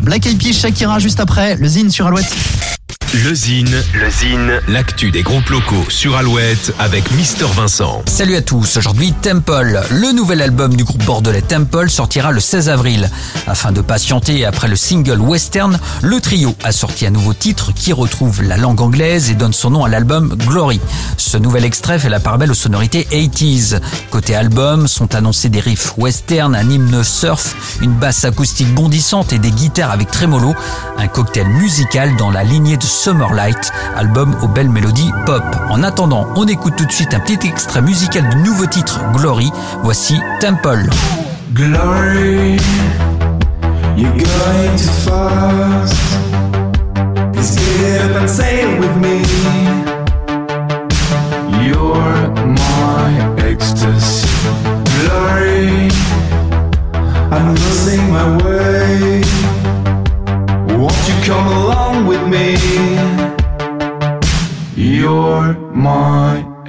Black Eyed Peas, Shakira juste après, le Zine sur Alouette. Le Zine, le Zine, l'actu des groupes locaux sur Alouette avec Mister Vincent. Salut à tous, aujourd'hui Temple. Le nouvel album du groupe bordelais Temple sortira le 16 avril. Afin de patienter après le single Western, le trio a sorti un nouveau titre qui retrouve la langue anglaise et donne son nom à l'album Glory. Ce nouvel extrait fait la part belle aux sonorités 80s. Côté album sont annoncés des riffs western, un hymne surf, une basse acoustique bondissante et des guitares avec trémolo. Un cocktail musical dans la lignée de Summerlight, album aux belles mélodies pop. En attendant, on écoute tout de suite un petit extrait musical du nouveau titre Glory. Voici Temple. Glory.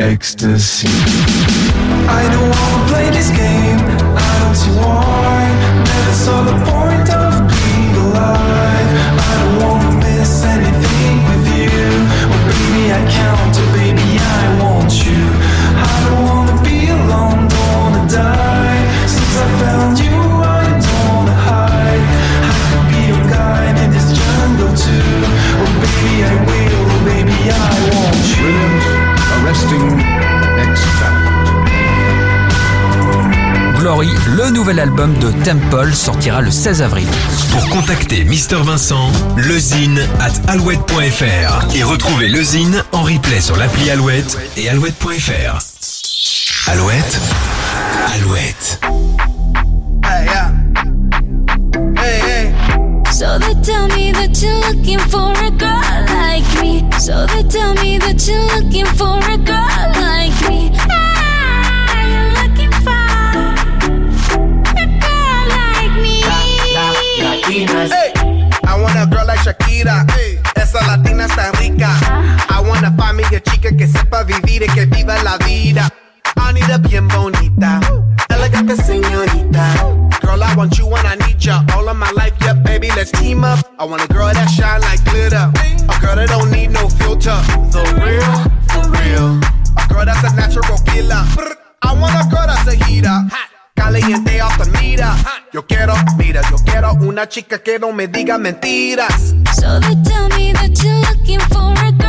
Ecstasy. I don't wanna play this game. I don't see why. Never saw the point of being alive. Le nouvel album de Temple sortira le 16 avril. Pour contacter Mister Vincent, lezine at alouette.fr et retrouver le Zine en replay sur l'appli Alouette et alouette.fr. Alouette, Alouette. Hey, yeah. Hey, hey. So they tell me that you're looking for a girl like me. So they tell me that you're looking for a chica que sepa vivir y que viva la vida. I need a bien bonita, elegante señorita. Girl, I want you when I need ya. All of my life, yeah, baby, let's team up. I want a girl that shine like glitter. A girl that don't need no filter. The real, for real. A girl that's a natural killer. I want a girl that's a heater. Caliente off the mira. Yo quiero, mira, yo quiero una chica que no me diga mentiras. So they tell me that you're looking for a girl